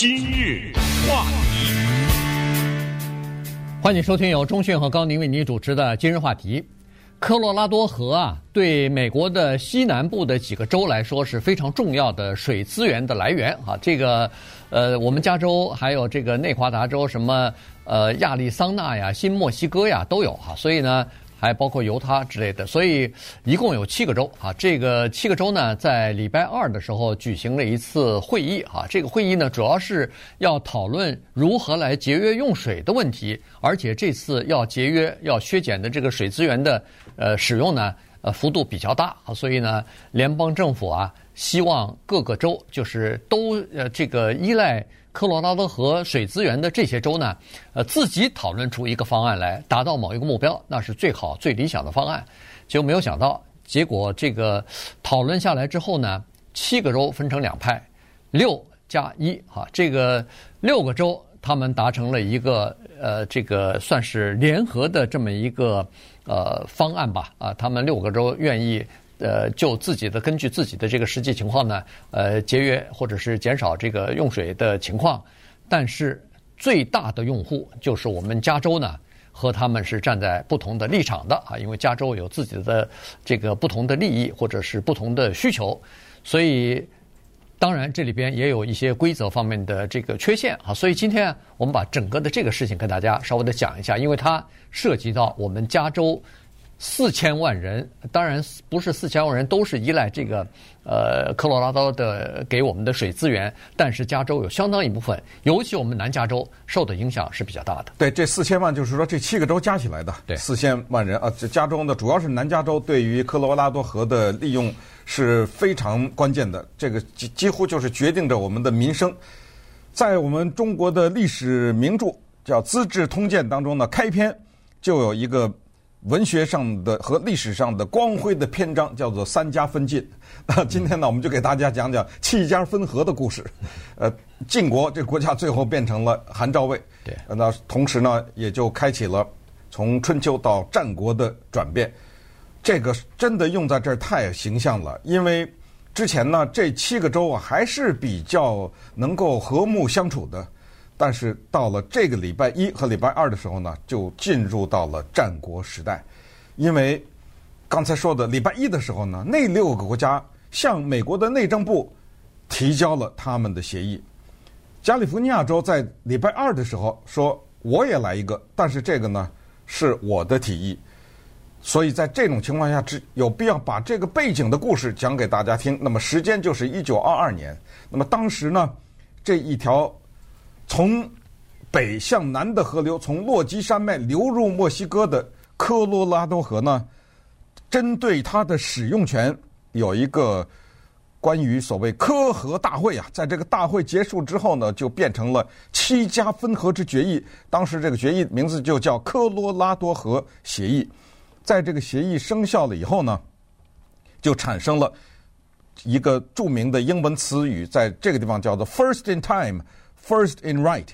今日话题，欢迎收听由中讯和高宁为您主持的今日话题。科罗拉多河啊，对美国的西南部的几个州来说是非常重要的水资源的来源啊。这个，呃，我们加州还有这个内华达州，什么呃亚利桑那呀、新墨西哥呀都有哈，所以呢。还包括犹他之类的，所以一共有七个州啊。这个七个州呢，在礼拜二的时候举行了一次会议啊。这个会议呢，主要是要讨论如何来节约用水的问题，而且这次要节约、要削减的这个水资源的呃使用呢，呃幅度比较大啊。所以呢，联邦政府啊，希望各个州就是都呃这个依赖。科罗拉多河水资源的这些州呢，呃，自己讨论出一个方案来，达到某一个目标，那是最好、最理想的方案。结果没有想到，结果这个讨论下来之后呢，七个州分成两派，六加一，啊，这个六个州他们达成了一个呃，这个算是联合的这么一个呃方案吧，啊，他们六个州愿意。呃，就自己的根据自己的这个实际情况呢，呃，节约或者是减少这个用水的情况，但是最大的用户就是我们加州呢，和他们是站在不同的立场的啊，因为加州有自己的这个不同的利益或者是不同的需求，所以当然这里边也有一些规则方面的这个缺陷啊，所以今天我们把整个的这个事情跟大家稍微的讲一下，因为它涉及到我们加州。四千万人，当然不是四千万人都是依赖这个，呃，科罗拉多的给我们的水资源，但是加州有相当一部分，尤其我们南加州受的影响是比较大的。对，这四千万就是说这七个州加起来的，对，四千万人啊，这加州呢主要是南加州对于科罗拉多河的利用是非常关键的，这个几几乎就是决定着我们的民生。在我们中国的历史名著叫《资治通鉴》当中呢，开篇就有一个。文学上的和历史上的光辉的篇章叫做“三家分晋”。那今天呢，我们就给大家讲讲七家分合的故事。呃，晋国这个国家最后变成了韩赵魏。对。那同时呢，也就开启了从春秋到战国的转变。这个真的用在这儿太形象了，因为之前呢，这七个州啊还是比较能够和睦相处的。但是到了这个礼拜一和礼拜二的时候呢，就进入到了战国时代，因为刚才说的礼拜一的时候呢，那六个国家向美国的内政部提交了他们的协议。加利福尼亚州在礼拜二的时候说我也来一个，但是这个呢是我的提议，所以在这种情况下，只有必要把这个背景的故事讲给大家听。那么时间就是一九二二年，那么当时呢这一条。从北向南的河流，从落基山脉流入墨西哥的科罗拉多河呢，针对它的使用权有一个关于所谓科河大会啊，在这个大会结束之后呢，就变成了七家分河之决议。当时这个决议名字就叫科罗拉多河协议。在这个协议生效了以后呢，就产生了一个著名的英文词语，在这个地方叫做 “first in time”。First in right，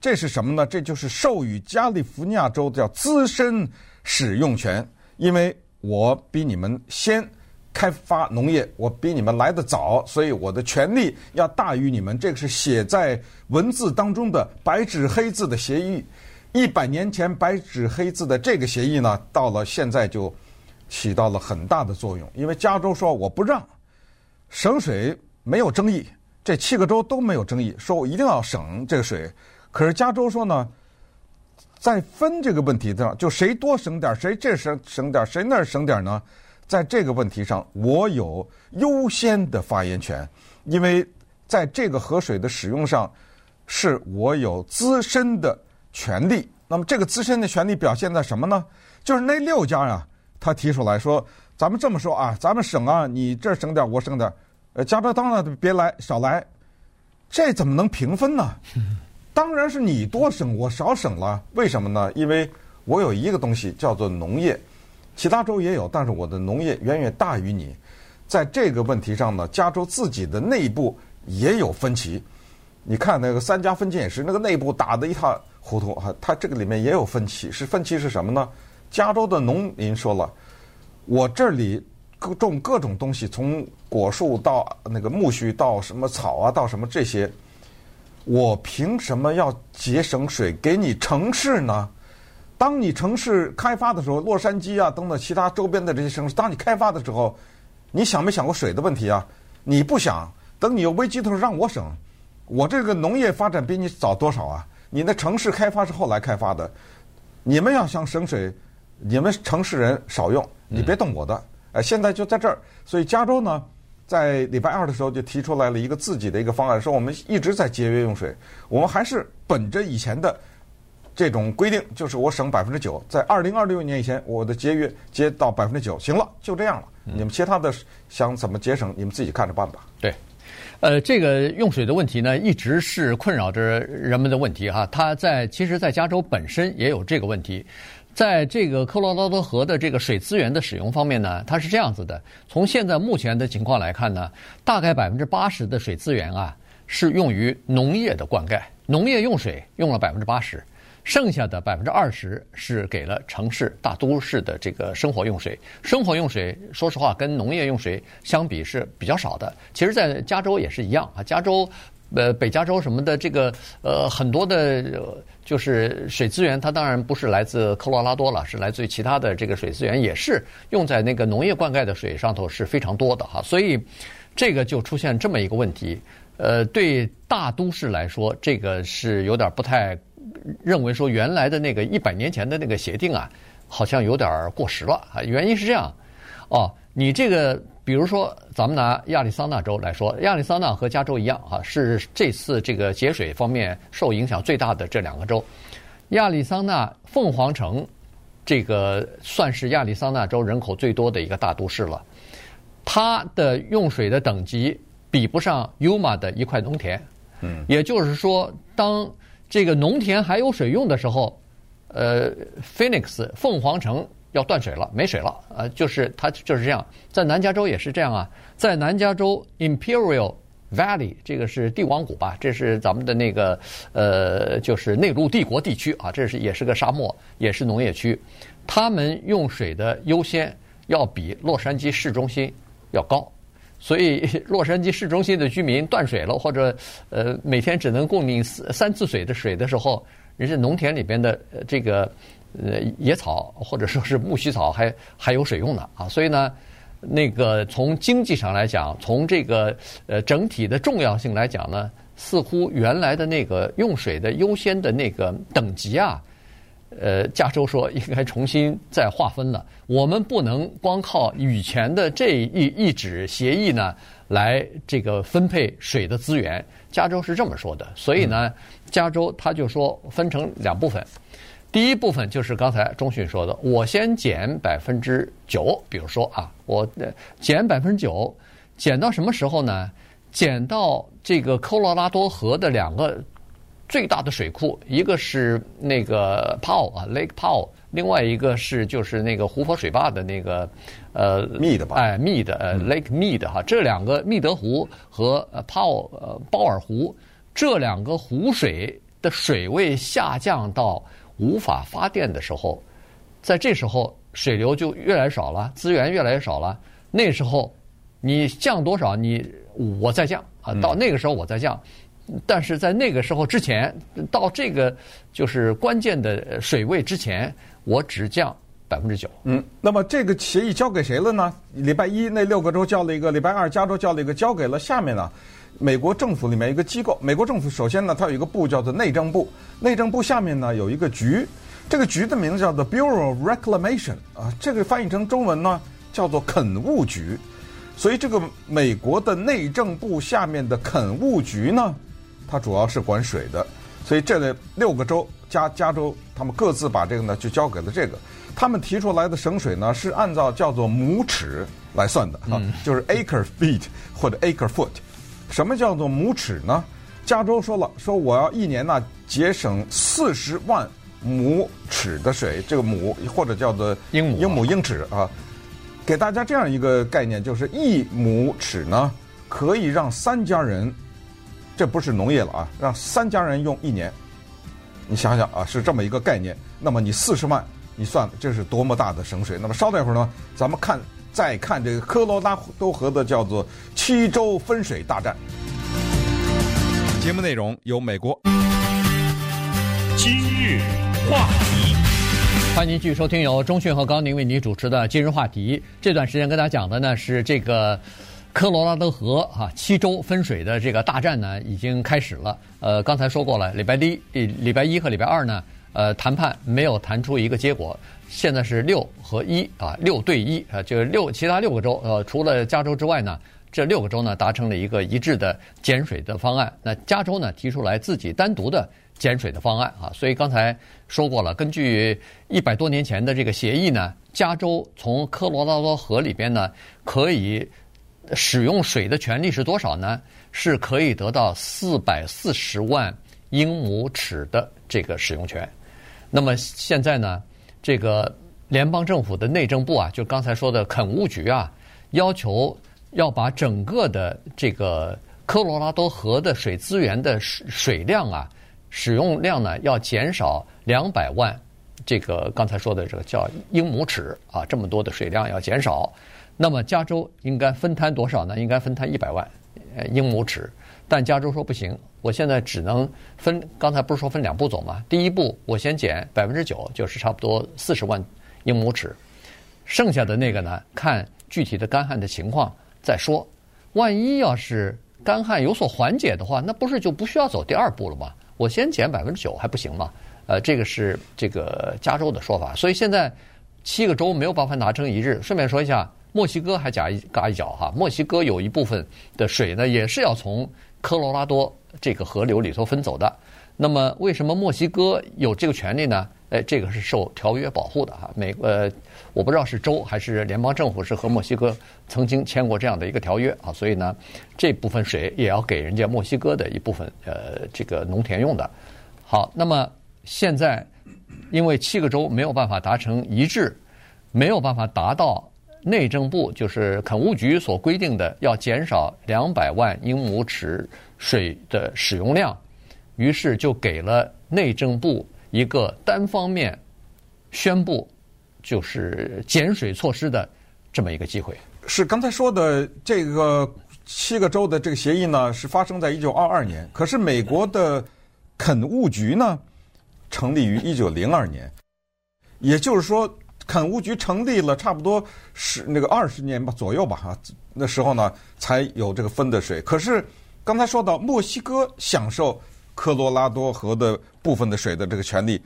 这是什么呢？这就是授予加利福尼亚州叫资深使用权，因为我比你们先开发农业，我比你们来得早，所以我的权利要大于你们。这个是写在文字当中的白纸黑字的协议。一百年前白纸黑字的这个协议呢，到了现在就起到了很大的作用，因为加州说我不让，省水没有争议。这七个州都没有争议，说我一定要省这个水。可是加州说呢，在分这个问题上，就谁多省点，谁这省省点，谁那儿省点呢？在这个问题上，我有优先的发言权，因为在这个河水的使用上，是我有资深的权利。那么这个资深的权利表现在什么呢？就是那六家呀，他提出来说，咱们这么说啊，咱们省啊，你这省点，我省点。呃，加州当然别来，少来，这怎么能平分呢？当然是你多省，我少省了。为什么呢？因为我有一个东西叫做农业，其他州也有，但是我的农业远远大于你。在这个问题上呢，加州自己的内部也有分歧。你看那个三家分晋也是，那个内部打得一塌糊涂哈。它这个里面也有分歧，是分歧是什么呢？加州的农民说了，我这里。各种各种东西，从果树到那个苜蓿，到什么草啊，到什么这些，我凭什么要节省水给你城市呢？当你城市开发的时候，洛杉矶啊等等其他周边的这些城市，当你开发的时候，你想没想过水的问题啊？你不想，等你有危机的时候让我省，我这个农业发展比你早多少啊？你那城市开发是后来开发的，你们要想省水，你们城市人少用，你别动我的。哎，现在就在这儿，所以加州呢，在礼拜二的时候就提出来了一个自己的一个方案，说我们一直在节约用水，我们还是本着以前的。这种规定就是我省百分之九，在二零二六年以前，我的节约接到百分之九，行了，就这样了。你们其他的想怎么节省，你们自己看着办吧。对，呃，这个用水的问题呢，一直是困扰着人们的问题哈。它在其实，在加州本身也有这个问题，在这个科罗拉多河的这个水资源的使用方面呢，它是这样子的。从现在目前的情况来看呢，大概百分之八十的水资源啊是用于农业的灌溉，农业用水用了百分之八十。剩下的百分之二十是给了城市大都市的这个生活用水。生活用水，说实话，跟农业用水相比是比较少的。其实，在加州也是一样啊。加州，呃，北加州什么的，这个呃，很多的，就是水资源，它当然不是来自科罗拉多了，是来自于其他的这个水资源，也是用在那个农业灌溉的水上头是非常多的哈。所以，这个就出现这么一个问题。呃，对大都市来说，这个是有点不太。认为说原来的那个一百年前的那个协定啊，好像有点过时了啊。原因是这样，哦，你这个比如说咱们拿亚利桑那州来说，亚利桑那和加州一样啊，是这次这个节水方面受影响最大的这两个州。亚利桑那凤凰城这个算是亚利桑那州人口最多的一个大都市了，它的用水的等级比不上 Yuma 的一块农田。嗯，也就是说当。这个农田还有水用的时候，呃，Phoenix 凤凰城要断水了，没水了，呃，就是它就是这样。在南加州也是这样啊，在南加州 Imperial Valley 这个是帝王谷吧，这是咱们的那个呃，就是内陆帝国地区啊，这是也是个沙漠，也是农业区，他们用水的优先要比洛杉矶市中心要高。所以，洛杉矶市中心的居民断水了，或者呃每天只能供应三次水的水的时候，人家农田里边的这个呃野草或者说是苜蓿草还还有水用呢啊！所以呢，那个从经济上来讲，从这个呃整体的重要性来讲呢，似乎原来的那个用水的优先的那个等级啊。呃，加州说应该重新再划分了。我们不能光靠以前的这一一纸协议呢来这个分配水的资源。加州是这么说的，所以呢，加州他就说分成两部分。第一部分就是刚才钟迅说的，我先减百分之九，比如说啊，我减百分之九，减到什么时候呢？减到这个科罗拉多河的两个。最大的水库，一个是那个 Powell 啊，Lake Powell，另外一个是就是那个湖泊水坝的那个呃 Mead 吧，哎 Mead 呃 Lake Mead 哈，这两个密德湖和 Powell 呃鲍尔湖这两个湖水的水位下降到无法发电的时候，在这时候水流就越来越少了，资源越来越少了。那时候你降多少，你我再降啊，到那个时候我再降。但是在那个时候之前，到这个就是关键的水位之前，我只降百分之九。嗯，那么这个协议交给谁了呢？礼拜一那六个州交了一个，礼拜二加州交了一个，交给了下面呢，美国政府里面一个机构。美国政府首先呢，它有一个部叫做内政部，内政部下面呢有一个局，这个局的名字叫做 Bureau of Reclamation 啊，这个翻译成中文呢叫做垦务局。所以这个美国的内政部下面的垦务局呢。它主要是管水的，所以这六个州加加州，他们各自把这个呢就交给了这个。他们提出来的省水呢是按照叫做亩尺来算的啊，嗯、就是 acre feet 或者 acre foot。什么叫做亩尺呢？加州说了，说我要一年呢节省四十万亩尺的水，这个亩或者叫做英亩英亩英尺啊，给大家这样一个概念，就是一亩尺呢可以让三家人。这不是农业了啊，让三家人用一年，你想想啊，是这么一个概念。那么你四十万，你算这是多么大的省水？那么稍待会儿呢，咱们看再看这个科罗拉多河的叫做七州分水大战。节目内容由美国今日话题，欢迎您继续收听由中讯和高宁为您主持的《今日话题》。这段时间跟大家讲的呢是这个科罗拉多河啊七州分水的这个大战呢已经开始了。呃，刚才说过了，礼拜一、礼拜一和礼拜二呢，呃，谈判没有谈出一个结果。现在是六和一啊，六对一啊，就是六其他六个州呃，除了加州之外呢。这六个州呢达成了一个一致的减水的方案。那加州呢提出来自己单独的减水的方案啊。所以刚才说过了，根据一百多年前的这个协议呢，加州从科罗拉多河里边呢可以使用水的权利是多少呢？是可以得到四百四十万英亩尺的这个使用权。那么现在呢，这个联邦政府的内政部啊，就刚才说的垦务局啊，要求。要把整个的这个科罗拉多河的水资源的水水量啊，使用量呢，要减少两百万，这个刚才说的这个叫英亩尺啊，这么多的水量要减少。那么加州应该分摊多少呢？应该分摊一百万呃英亩尺。但加州说不行，我现在只能分。刚才不是说分两步走吗？第一步我先减百分之九，就是差不多四十万英亩尺，剩下的那个呢，看具体的干旱的情况。再说，万一要是干旱有所缓解的话，那不是就不需要走第二步了吗？我先减百分之九还不行吗？呃，这个是这个加州的说法。所以现在七个州没有办法达成一致。顺便说一下，墨西哥还夹一嘎一脚哈。墨西哥有一部分的水呢，也是要从科罗拉多这个河流里头分走的。那么为什么墨西哥有这个权利呢？哎，这个是受条约保护的哈。美呃，我不知道是州还是联邦政府是和墨西哥曾经签过这样的一个条约啊，所以呢，这部分水也要给人家墨西哥的一部分呃这个农田用的。好，那么现在因为七个州没有办法达成一致，没有办法达到内政部就是垦务局所规定的要减少两百万英亩尺水的使用量，于是就给了内政部。一个单方面宣布就是减水措施的这么一个机会，是刚才说的这个七个州的这个协议呢，是发生在一九二二年。可是美国的垦务局呢，成立于一九零二年，也就是说，垦务局成立了差不多十那个二十年吧左右吧哈，那时候呢才有这个分的水。可是刚才说到墨西哥享受。科罗拉多河的部分的水的这个权利，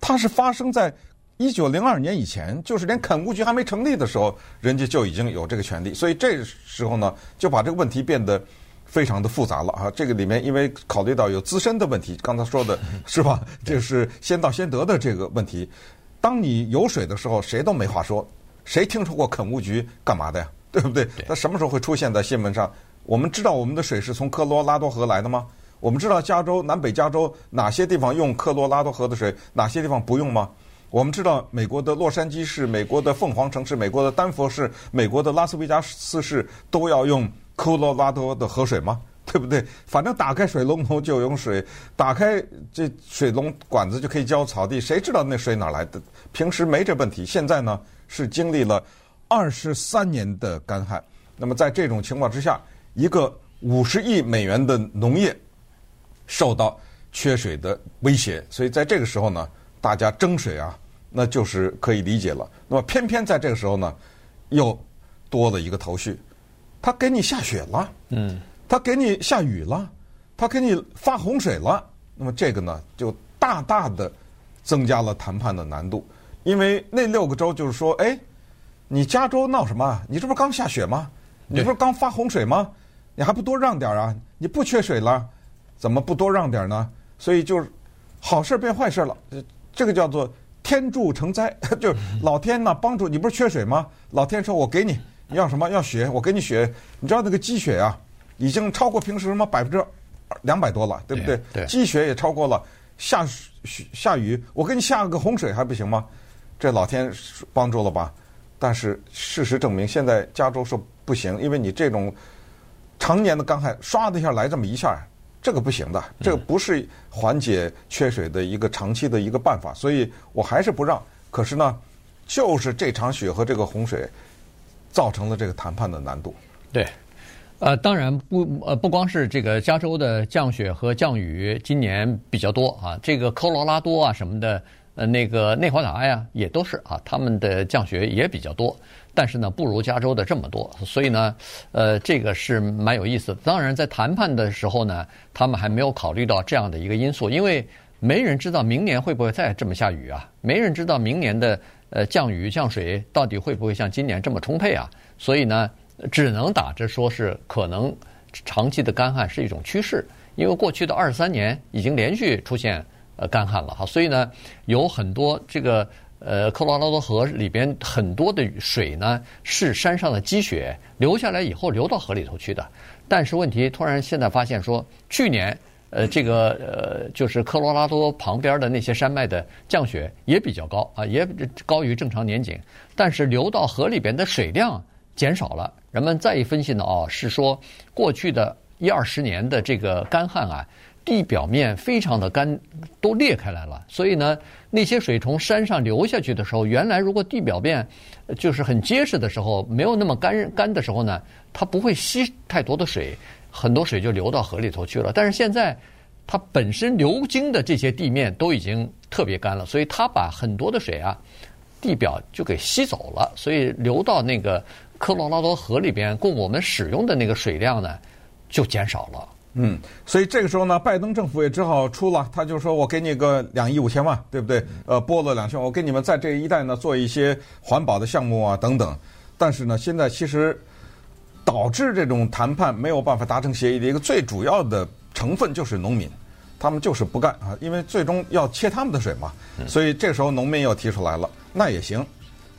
它是发生在一九零二年以前，就是连垦务局还没成立的时候，人家就已经有这个权利。所以这时候呢，就把这个问题变得非常的复杂了啊！这个里面因为考虑到有自身的问题，刚才说的 是吧？这是先到先得的这个问题。当你有水的时候，谁都没话说，谁听说过垦务局干嘛的呀？对不对？它什么时候会出现在新闻上？我们知道我们的水是从科罗拉多河来的吗？我们知道加州南北加州哪些地方用科罗拉多河的水，哪些地方不用吗？我们知道美国的洛杉矶市、美国的凤凰城市、美国的丹佛市、美国的拉斯维加斯市都要用科罗拉多的河水吗？对不对？反正打开水龙头就用水，打开这水龙管子就可以浇草地，谁知道那水哪来的？平时没这问题，现在呢是经历了二十三年的干旱，那么在这种情况之下，一个五十亿美元的农业。受到缺水的威胁，所以在这个时候呢，大家争水啊，那就是可以理解了。那么偏偏在这个时候呢，又多了一个头绪，他给你下雪了，嗯，他给你下雨了，他给你发洪水了，那么这个呢，就大大的增加了谈判的难度，因为那六个州就是说，哎，你加州闹什么？你这不是刚下雪吗？你不是刚发洪水吗？你还不多让点啊？你不缺水了？怎么不多让点呢？所以就是好事变坏事了。这个叫做天助成灾，就是老天呢帮助你。不是缺水吗？老天说：“我给你，你要什么？要雪，我给你雪。你知道那个积雪啊，已经超过平时什么百分之两百多了，对不对？对，积雪也超过了。下雪下雨，我给你下个洪水还不行吗？这老天帮助了吧？但是事实证明，现在加州是不行，因为你这种常年的干旱，唰的一下来这么一下。这个不行的，这个不是缓解缺水的一个长期的一个办法，所以我还是不让。可是呢，就是这场雪和这个洪水，造成了这个谈判的难度。对，呃，当然不，呃，不光是这个加州的降雪和降雨今年比较多啊，这个科罗拉多啊什么的，呃，那个内华达呀也都是啊，他们的降雪也比较多，但是呢，不如加州的这么多，所以呢，呃，这个是蛮有意思的。当然，在谈判的时候呢，他们还没有考虑到这样的一个因素，因为没人知道明年会不会再这么下雨啊，没人知道明年的呃降雨降水到底会不会像今年这么充沛啊，所以呢。只能打着说是可能长期的干旱是一种趋势，因为过去的二十三年已经连续出现呃干旱了哈，所以呢有很多这个呃科罗拉多河里边很多的水呢是山上的积雪流下来以后流到河里头去的，但是问题突然现在发现说去年呃这个呃就是科罗拉多旁边的那些山脉的降雪也比较高啊，也高于正常年景，但是流到河里边的水量减少了。人们再一分析呢，哦，是说过去的一二十年的这个干旱啊，地表面非常的干，都裂开来了。所以呢，那些水从山上流下去的时候，原来如果地表面就是很结实的时候，没有那么干干的时候呢，它不会吸太多的水，很多水就流到河里头去了。但是现在，它本身流经的这些地面都已经特别干了，所以它把很多的水啊，地表就给吸走了，所以流到那个。科罗拉多河里边供我们使用的那个水量呢，就减少了。嗯，所以这个时候呢，拜登政府也只好出了，他就说我给你个两亿五千万，对不对？呃，拨了两千万，我给你们在这一带呢做一些环保的项目啊等等。但是呢，现在其实导致这种谈判没有办法达成协议的一个最主要的成分就是农民，他们就是不干啊，因为最终要切他们的水嘛。所以这时候农民又提出来了，那也行，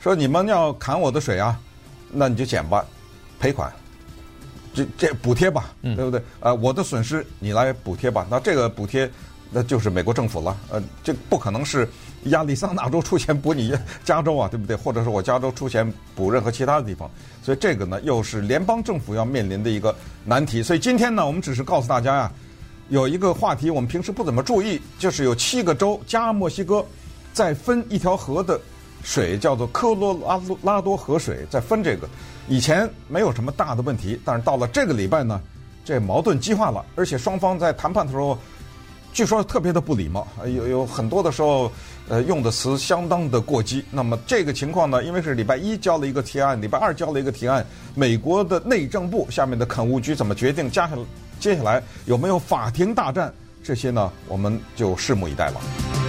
说你们要砍我的水啊。那你就减吧，赔款，这这补贴吧，对不对？啊，我的损失你来补贴吧。那这个补贴那就是美国政府了。呃，这不可能是亚利桑那州出钱补你加州啊，对不对？或者是我加州出钱补任何其他的地方。所以这个呢，又是联邦政府要面临的一个难题。所以今天呢，我们只是告诉大家呀，有一个话题我们平时不怎么注意，就是有七个州加墨西哥在分一条河的。水叫做科罗拉拉多河水，在分这个，以前没有什么大的问题，但是到了这个礼拜呢，这矛盾激化了，而且双方在谈判的时候，据说特别的不礼貌，有有很多的时候，呃，用的词相当的过激。那么这个情况呢，因为是礼拜一交了一个提案，礼拜二交了一个提案，美国的内政部下面的肯务局怎么决定？加下来接下来有没有法庭大战？这些呢，我们就拭目以待了。